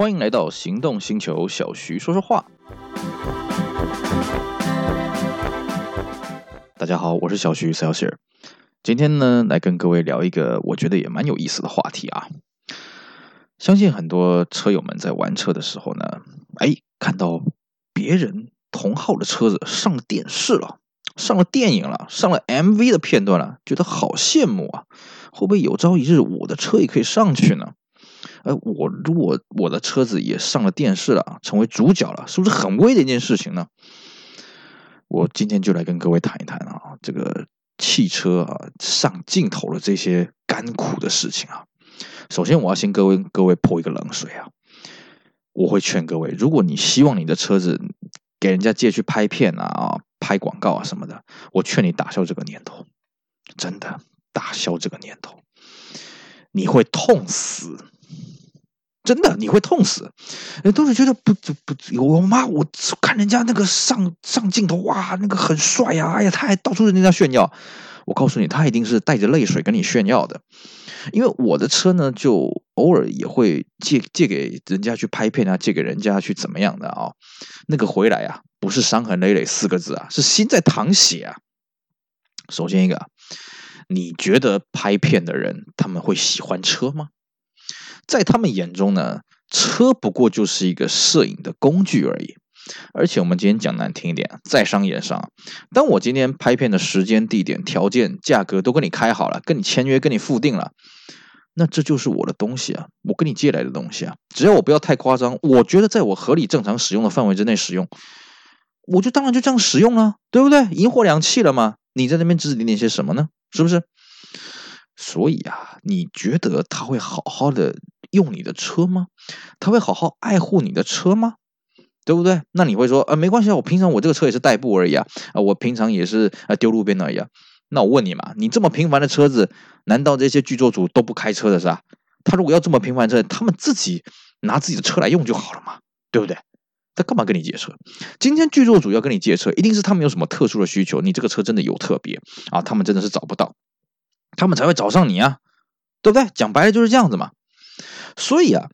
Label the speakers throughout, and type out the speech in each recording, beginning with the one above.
Speaker 1: 欢迎来到行动星球，小徐说说话。大家好，我是小徐 Celsius。今天呢，来跟各位聊一个我觉得也蛮有意思的话题啊。相信很多车友们在玩车的时候呢，哎，看到别人同号的车子上电视了，上了电影了，上了 MV 的片段了，觉得好羡慕啊！会不会有朝一日我的车也可以上去呢？哎，我如果我的车子也上了电视了，成为主角了，是不是很威的一件事情呢？我今天就来跟各位谈一谈啊，这个汽车啊上镜头的这些甘苦的事情啊。首先，我要先各位各位泼一个冷水啊！我会劝各位，如果你希望你的车子给人家借去拍片啊、拍广告啊什么的，我劝你打消这个念头，真的打消这个念头，你会痛死。真的，你会痛死！都是觉得不不不，我妈，我看人家那个上上镜头，哇，那个很帅呀！哎呀，他还到处跟人家炫耀。我告诉你，他一定是带着泪水跟你炫耀的。因为我的车呢，就偶尔也会借借给人家去拍片啊，借给人家去怎么样的啊、那个回来啊，不是伤痕累累四个字啊，是心在淌血啊。首先一个，你觉得拍片的人他们会喜欢车吗？在他们眼中呢，车不过就是一个摄影的工具而已。而且我们今天讲难听一点，在商言商。当我今天拍片的时间、地点、条件、价格都跟你开好了，跟你签约、跟你付定了，那这就是我的东西啊，我跟你借来的东西啊。只要我不要太夸张，我觉得在我合理正常使用的范围之内使用，我就当然就这样使用了，对不对？银货两气了嘛。你在那边指指点点些什么呢？是不是？所以啊，你觉得他会好好的用你的车吗？他会好好爱护你的车吗？对不对？那你会说，呃，没关系啊，我平常我这个车也是代步而已啊，啊，我平常也是呃丢路边而已啊。那我问你嘛，你这么平凡的车子，难道这些剧作组都不开车的是吧？他如果要这么平凡的车，他们自己拿自己的车来用就好了嘛，对不对？他干嘛跟你借车？今天剧作组要跟你借车，一定是他们有什么特殊的需求，你这个车真的有特别啊，他们真的是找不到，他们才会找上你啊，对不对？讲白了就是这样子嘛。所以啊。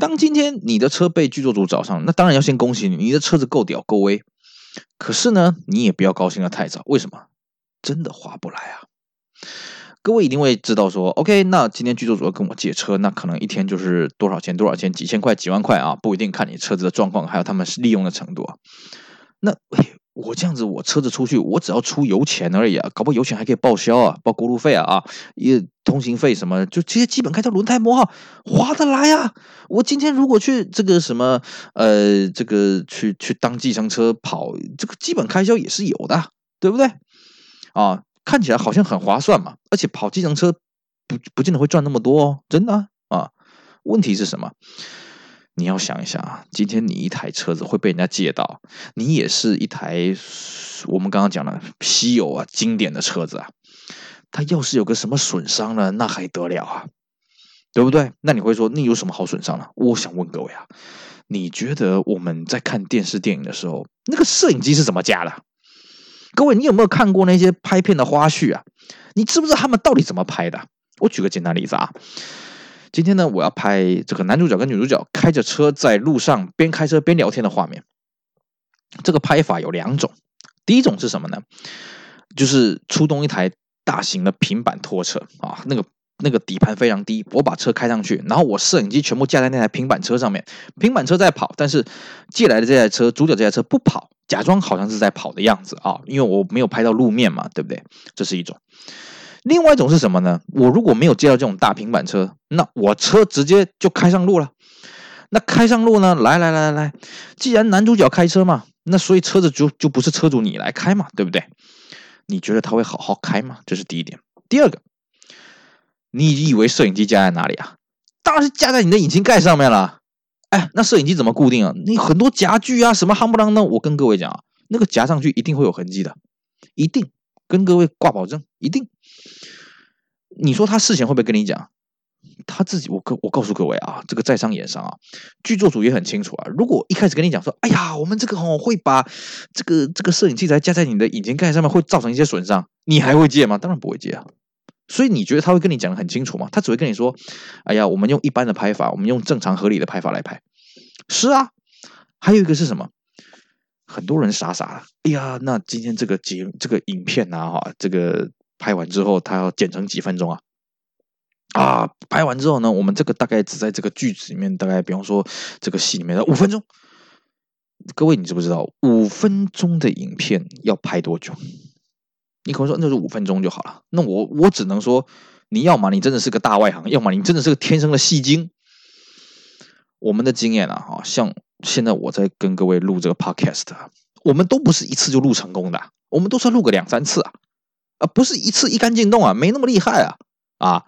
Speaker 1: 当今天你的车被剧作组找上，那当然要先恭喜你，你的车子够屌够威。可是呢，你也不要高兴的太早，为什么？真的划不来啊！各位一定会知道说，OK，那今天剧作组要跟我借车，那可能一天就是多少钱？多少钱？几千块、几万块啊，不一定，看你车子的状况，还有他们是利用的程度啊。那。我这样子，我车子出去，我只要出油钱而已啊，搞不好油钱还可以报销啊，报过路费啊啊，也通行费什么，就这些基本开销，轮胎磨耗划得来啊。我今天如果去这个什么，呃，这个去去当计程车跑，这个基本开销也是有的，对不对？啊，看起来好像很划算嘛，而且跑计程车不不见得会赚那么多哦，真的啊，啊，问题是什么？你要想一想啊，今天你一台车子会被人家借到，你也是一台我们刚刚讲的稀有啊、经典的车子啊，它要是有个什么损伤了，那还得了啊，对不对？那你会说，那有什么好损伤了？我想问各位啊，你觉得我们在看电视电影的时候，那个摄影机是怎么加的？各位，你有没有看过那些拍片的花絮啊？你知不知道他们到底怎么拍的？我举个简单例子啊。今天呢，我要拍这个男主角跟女主角开着车在路上边开车边聊天的画面。这个拍法有两种，第一种是什么呢？就是出动一台大型的平板拖车啊，那个那个底盘非常低，我把车开上去，然后我摄影机全部架在那台平板车上面，平板车在跑，但是借来的这台车，主角这台车不跑，假装好像是在跑的样子啊，因为我没有拍到路面嘛，对不对？这是一种。另外一种是什么呢？我如果没有接到这种大平板车，那我车直接就开上路了。那开上路呢？来来来来来，既然男主角开车嘛，那所以车子就就不是车主你来开嘛，对不对？你觉得他会好好开吗？这是第一点。第二个，你以为摄影机架在哪里啊？当然是架在你的引擎盖上面了。哎，那摄影机怎么固定啊？你很多夹具啊，什么夯不啷当，我跟各位讲啊，那个夹上去一定会有痕迹的，一定。跟各位挂保证，一定。你说他事前会不会跟你讲？他自己，我告我告诉各位啊，这个在商言商啊，剧作组也很清楚啊。如果一开始跟你讲说，哎呀，我们这个哦会把这个这个摄影器材架在你的引擎盖上面，会造成一些损伤，你还会借吗？当然不会借啊。所以你觉得他会跟你讲的很清楚吗？他只会跟你说，哎呀，我们用一般的拍法，我们用正常合理的拍法来拍。是啊，还有一个是什么？很多人傻傻的，哎呀，那今天这个节这个影片啊，哈，这个拍完之后，他要剪成几分钟啊？啊，拍完之后呢，我们这个大概只在这个句子里面，大概比方说这个戏里面的五分钟。各位，你知不知道五分钟的影片要拍多久？你可能说那就五分钟就好了。那我我只能说，你要么你真的是个大外行，要么你真的是个天生的戏精。我们的经验啊，哈，像现在我在跟各位录这个 podcast，我们都不是一次就录成功的，我们都是录个两三次啊，啊，不是一次一杆进洞啊，没那么厉害啊，啊。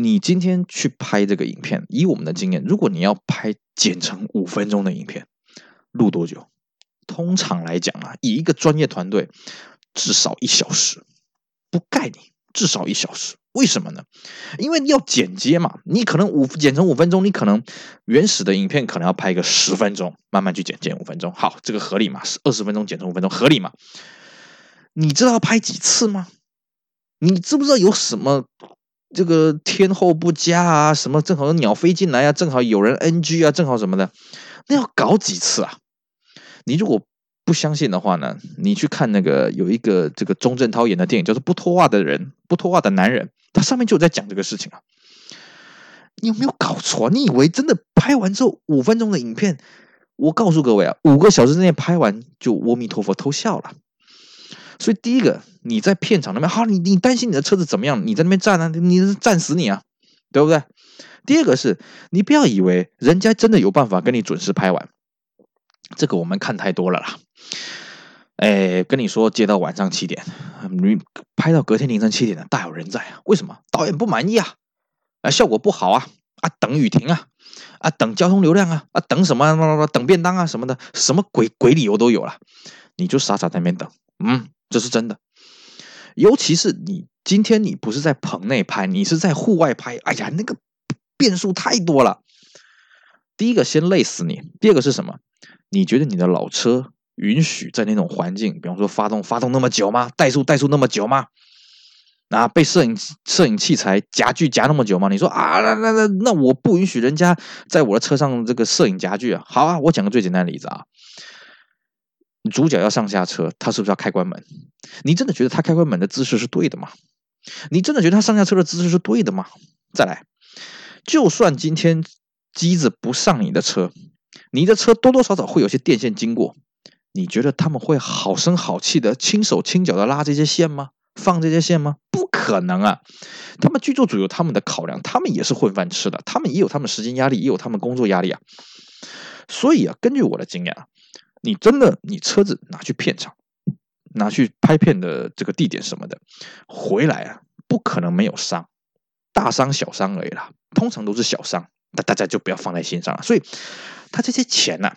Speaker 1: 你今天去拍这个影片，以我们的经验，如果你要拍剪成五分钟的影片，录多久？通常来讲啊，以一个专业团队，至少一小时，不盖你，至少一小时。为什么呢？因为要剪接嘛，你可能五剪成五分钟，你可能原始的影片可能要拍个十分钟，慢慢去剪，剪五分钟，好，这个合理嘛？二十分钟剪成五分钟，合理嘛？你知道拍几次吗？你知不知道有什么？这个天候不佳啊，什么正好鸟飞进来啊，正好有人 NG 啊，正好什么的，那要搞几次啊？你如果不相信的话呢，你去看那个有一个这个钟镇涛演的电影，叫做《不脱袜的人》，不脱袜的男人，他上面就在讲这个事情啊。你有没有搞错？你以为真的拍完之后五分钟的影片，我告诉各位啊，五个小时之内拍完就阿弥陀佛偷笑了。所以第一个，你在片场那边，好，你你担心你的车子怎么样？你在那边站啊，你站死你啊，对不对？第二个是，你不要以为人家真的有办法跟你准时拍完，这个我们看太多了啦。哎，跟你说，接到晚上七点，你拍到隔天凌晨七点的，大有人在啊。为什么？导演不满意啊，啊，效果不好啊，啊，等雨停啊，啊，等交通流量啊，啊，等什么？等便当啊什么的，什么鬼鬼理由都有了，你就傻傻在那边等，嗯。这是真的，尤其是你今天你不是在棚内拍，你是在户外拍，哎呀，那个变数太多了。第一个先累死你，第二个是什么？你觉得你的老车允许在那种环境，比方说发动发动那么久吗？怠速怠速那么久吗？啊，被摄影摄影器材夹具夹那么久吗？你说啊，那那那那我不允许人家在我的车上这个摄影夹具啊。好啊，我讲个最简单的例子啊。主角要上下车，他是不是要开关门？你真的觉得他开关门的姿势是对的吗？你真的觉得他上下车的姿势是对的吗？再来，就算今天机子不上你的车，你的车多多少少会有些电线经过，你觉得他们会好声好气的轻手轻脚的拉这些线吗？放这些线吗？不可能啊！他们剧作组有他们的考量，他们也是混饭吃的，他们也有他们时间压力，也有他们工作压力啊。所以啊，根据我的经验啊。你真的，你车子拿去片场，拿去拍片的这个地点什么的，回来啊，不可能没有伤，大伤小伤而已啦，通常都是小伤，那大家就不要放在心上了。所以，他这些钱呢、啊，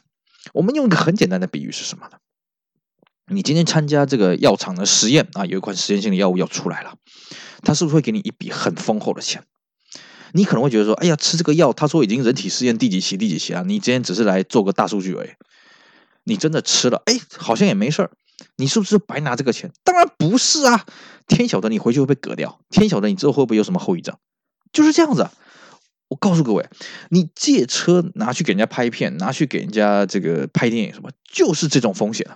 Speaker 1: 我们用一个很简单的比喻是什么呢？你今天参加这个药厂的实验啊，有一款实验性的药物要出来了，他是不是会给你一笔很丰厚的钱？你可能会觉得说，哎呀，吃这个药，他说已经人体试验第几期第几期了，你今天只是来做个大数据而已。你真的吃了，哎，好像也没事儿，你是不是白拿这个钱？当然不是啊！天晓得你回去会被割掉，天晓得你之后会不会有什么后遗症，就是这样子。我告诉各位，你借车拿去给人家拍片，拿去给人家这个拍电影什么，就是这种风险。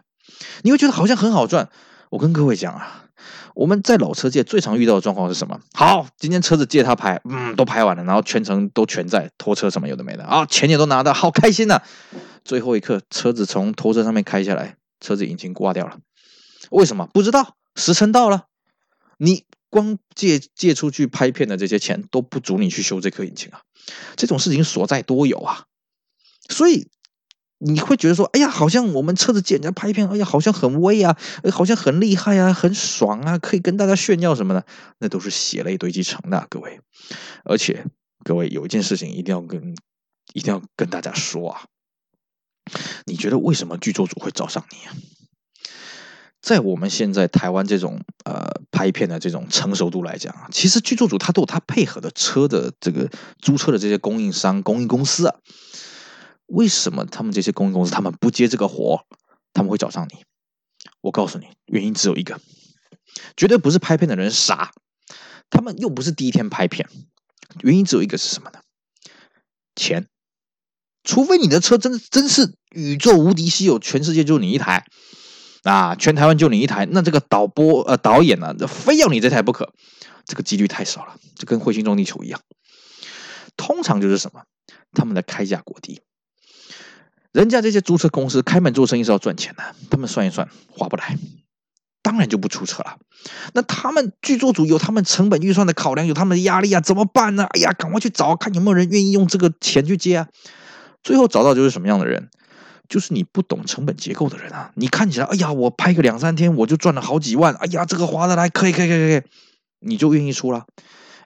Speaker 1: 你会觉得好像很好赚。我跟各位讲啊，我们在老车界最常遇到的状况是什么？好，今天车子借他拍，嗯，都拍完了，然后全程都全在拖车什么有的没的啊，钱也都拿到，好开心呐、最后一刻，车子从拖车上面开下来，车子引擎挂掉了。为什么？不知道。时辰到了，你光借借出去拍片的这些钱都不足你去修这颗引擎啊！这种事情所在多有啊！所以你会觉得说：“哎呀，好像我们车子借人家拍片，哎呀，好像很威啊，好像很厉害啊，很爽啊，可以跟大家炫耀什么的。”那都是血泪堆积成的，各位。而且，各位有一件事情一定要跟一定要跟大家说啊！你觉得为什么剧作组会找上你啊？在我们现在台湾这种呃拍片的这种成熟度来讲啊，其实剧作组他都有他配合的车的这个租车的这些供应商、供应公司啊。为什么他们这些供应公司他们不接这个活？他们会找上你？我告诉你，原因只有一个，绝对不是拍片的人傻，他们又不是第一天拍片，原因只有一个是什么呢？钱。除非你的车真真是宇宙无敌稀有，全世界就你一台啊，全台湾就你一台，那这个导播呃导演呢、啊，非要你这台不可，这个几率太少了，就跟彗星撞地球一样。通常就是什么，他们的开价过低，人家这些租车公司开门做生意是要赚钱的，他们算一算划不来，当然就不出车了。那他们剧作组有他们成本预算的考量，有他们的压力啊，怎么办呢？哎呀，赶快去找看有没有人愿意用这个钱去接啊。最后找到就是什么样的人？就是你不懂成本结构的人啊！你看起来，哎呀，我拍个两三天我就赚了好几万，哎呀，这个划得来，可以，可以，可以，可以，你就愿意出了。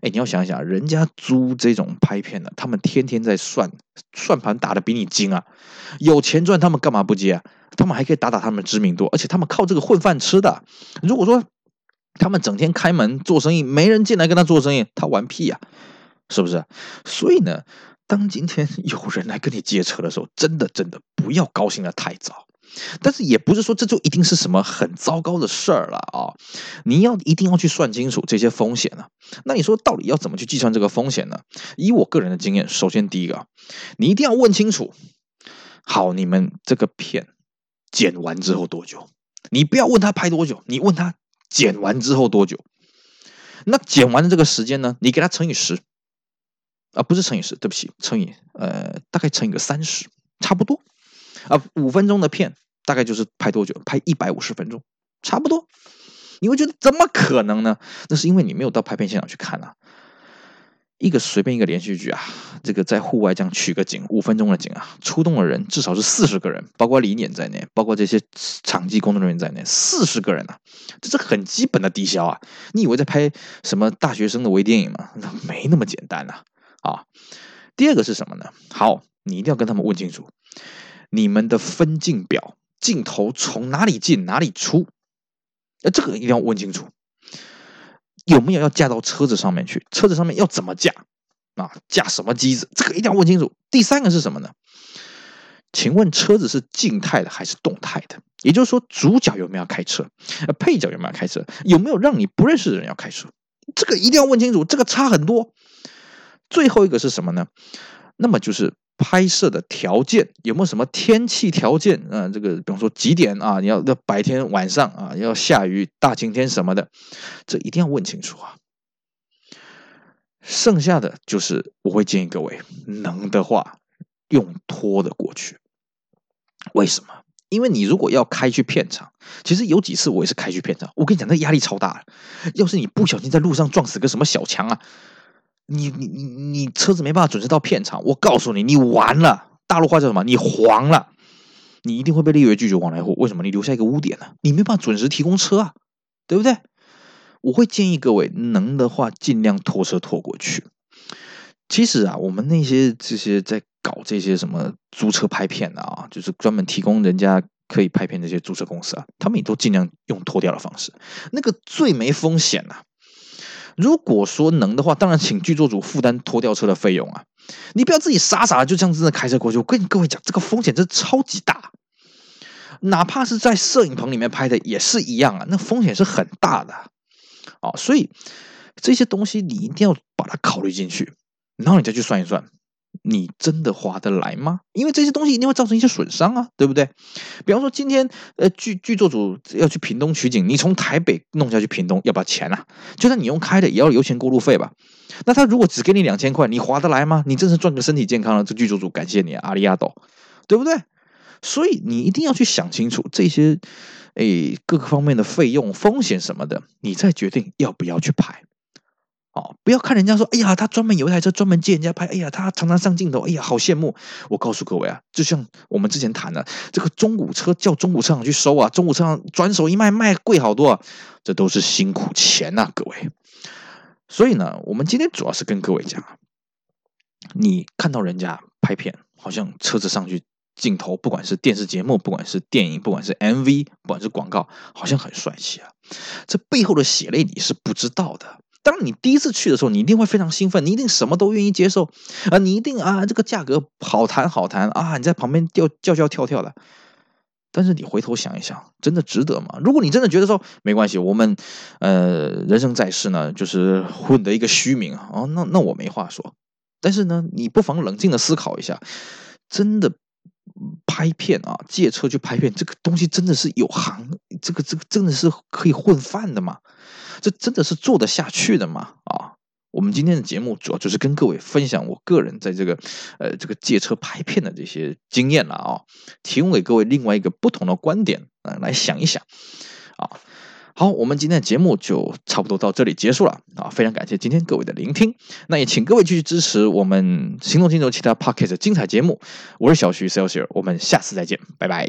Speaker 1: 哎，你要想想，人家租这种拍片的，他们天天在算，算盘打得比你精啊，有钱赚，他们干嘛不接啊？他们还可以打打他们知名度，而且他们靠这个混饭吃的。如果说他们整天开门做生意，没人进来跟他做生意，他玩屁呀，是不是？所以呢，当今天 有人来跟你借车的时候，真的真的不要高兴的太早，但是也不是说这就一定是什么很糟糕的事儿了啊！你要一定要去算清楚这些风险呢。那你说到底要怎么去计算这个风险呢？以我个人的经验，首先第一个，你一定要问清楚，好，你们这个片剪完之后多久？你不要问他拍多久，你问他剪完之后多久？那剪完的这个时间呢，你给他乘以十。啊，不是乘以十，对不起，乘以呃，大概乘以个三十，差不多。啊，五分钟的片大概就是拍多久？拍一百五十分钟，差不多。你会觉得怎么可能呢？那是因为你没有到拍片现场去看啊。一个随便一个连续剧啊，这个在户外这样取个景，五分钟的景啊，出动的人至少是四十个人，包括李演在内，包括这些场记工作人员在内，四十个人啊，这是很基本的低消啊。你以为在拍什么大学生的微电影吗？那没那么简单呐。啊，第二个是什么呢？好，你一定要跟他们问清楚，你们的分镜表，镜头从哪里进哪里出，呃，这个一定要问清楚，有没有要架到车子上面去？车子上面要怎么架？啊，架什么机子？这个一定要问清楚。第三个是什么呢？请问车子是静态的还是动态的？也就是说，主角有没有开车？呃，配角有没有开车？有没有让你不认识的人要开车？这个一定要问清楚，这个差很多。最后一个是什么呢？那么就是拍摄的条件有没有什么天气条件？啊、这个比方说几点啊？你要要白天晚上啊？要下雨大晴天什么的，这一定要问清楚啊。剩下的就是我会建议各位能的话用拖的过去。为什么？因为你如果要开去片场，其实有几次我也是开去片场，我跟你讲，那压力超大。要是你不小心在路上撞死个什么小强啊！你你你你车子没办法准时到片场，我告诉你，你完了。大陆话叫什么？你黄了，你一定会被列为拒绝往来户。为什么？你留下一个污点呢？你没办法准时提供车啊，对不对？我会建议各位能的话，尽量拖车拖过去。其实啊，我们那些这些在搞这些什么租车拍片的啊，就是专门提供人家可以拍片这些租车公司啊，他们也都尽量用拖掉的方式，那个最没风险呐、啊。如果说能的话，当然请剧作组负担拖吊车的费用啊！你不要自己傻傻的就这样子的开车过去。我跟各位讲，这个风险真的超级大，哪怕是在摄影棚里面拍的也是一样啊，那风险是很大的啊！所以这些东西你一定要把它考虑进去，然后你再去算一算。你真的划得来吗？因为这些东西一定会造成一些损伤啊，对不对？比方说今天呃剧剧作组要去屏东取景，你从台北弄下去屏东要不要钱啊？就算你用开的，也要油钱过路费吧？那他如果只给你两千块，你划得来吗？你真是赚个身体健康了，这剧作组感谢你啊，阿里亚多，对不对？所以你一定要去想清楚这些诶各个方面的费用、风险什么的，你再决定要不要去拍。哦，不要看人家说，哎呀，他专门有一台车专门借人家拍，哎呀，他常常上镜头，哎呀，好羡慕。我告诉各位啊，就像我们之前谈的，这个中古车叫中古车厂去收啊，中古车厂转手一卖卖贵好多啊，这都是辛苦钱呐，各位。所以呢，我们今天主要是跟各位讲，你看到人家拍片，好像车子上去镜头，不管是电视节目，不管是电影，不管是 MV，不管是广告，好像很帅气啊，这背后的血泪你是不知道的。当你第一次去的时候，你一定会非常兴奋，你一定什么都愿意接受啊！你一定啊，这个价格好谈好谈啊！你在旁边叫叫叫跳跳的，但是你回头想一想，真的值得吗？如果你真的觉得说没关系，我们呃人生在世呢，就是混得一个虚名啊，哦，那那我没话说。但是呢，你不妨冷静的思考一下，真的拍片啊，借车去拍片，这个东西真的是有行，这个这个真的是可以混饭的吗？这真的是做得下去的吗？啊，我们今天的节目主要就是跟各位分享我个人在这个呃这个借车拍片的这些经验了啊，提供给各位另外一个不同的观点啊，来想一想啊。好，我们今天的节目就差不多到这里结束了啊！非常感谢今天各位的聆听，那也请各位继续支持我们行动星球其他 p o c k e t 精彩节目。我是小徐 Celsius，我们下次再见，拜拜。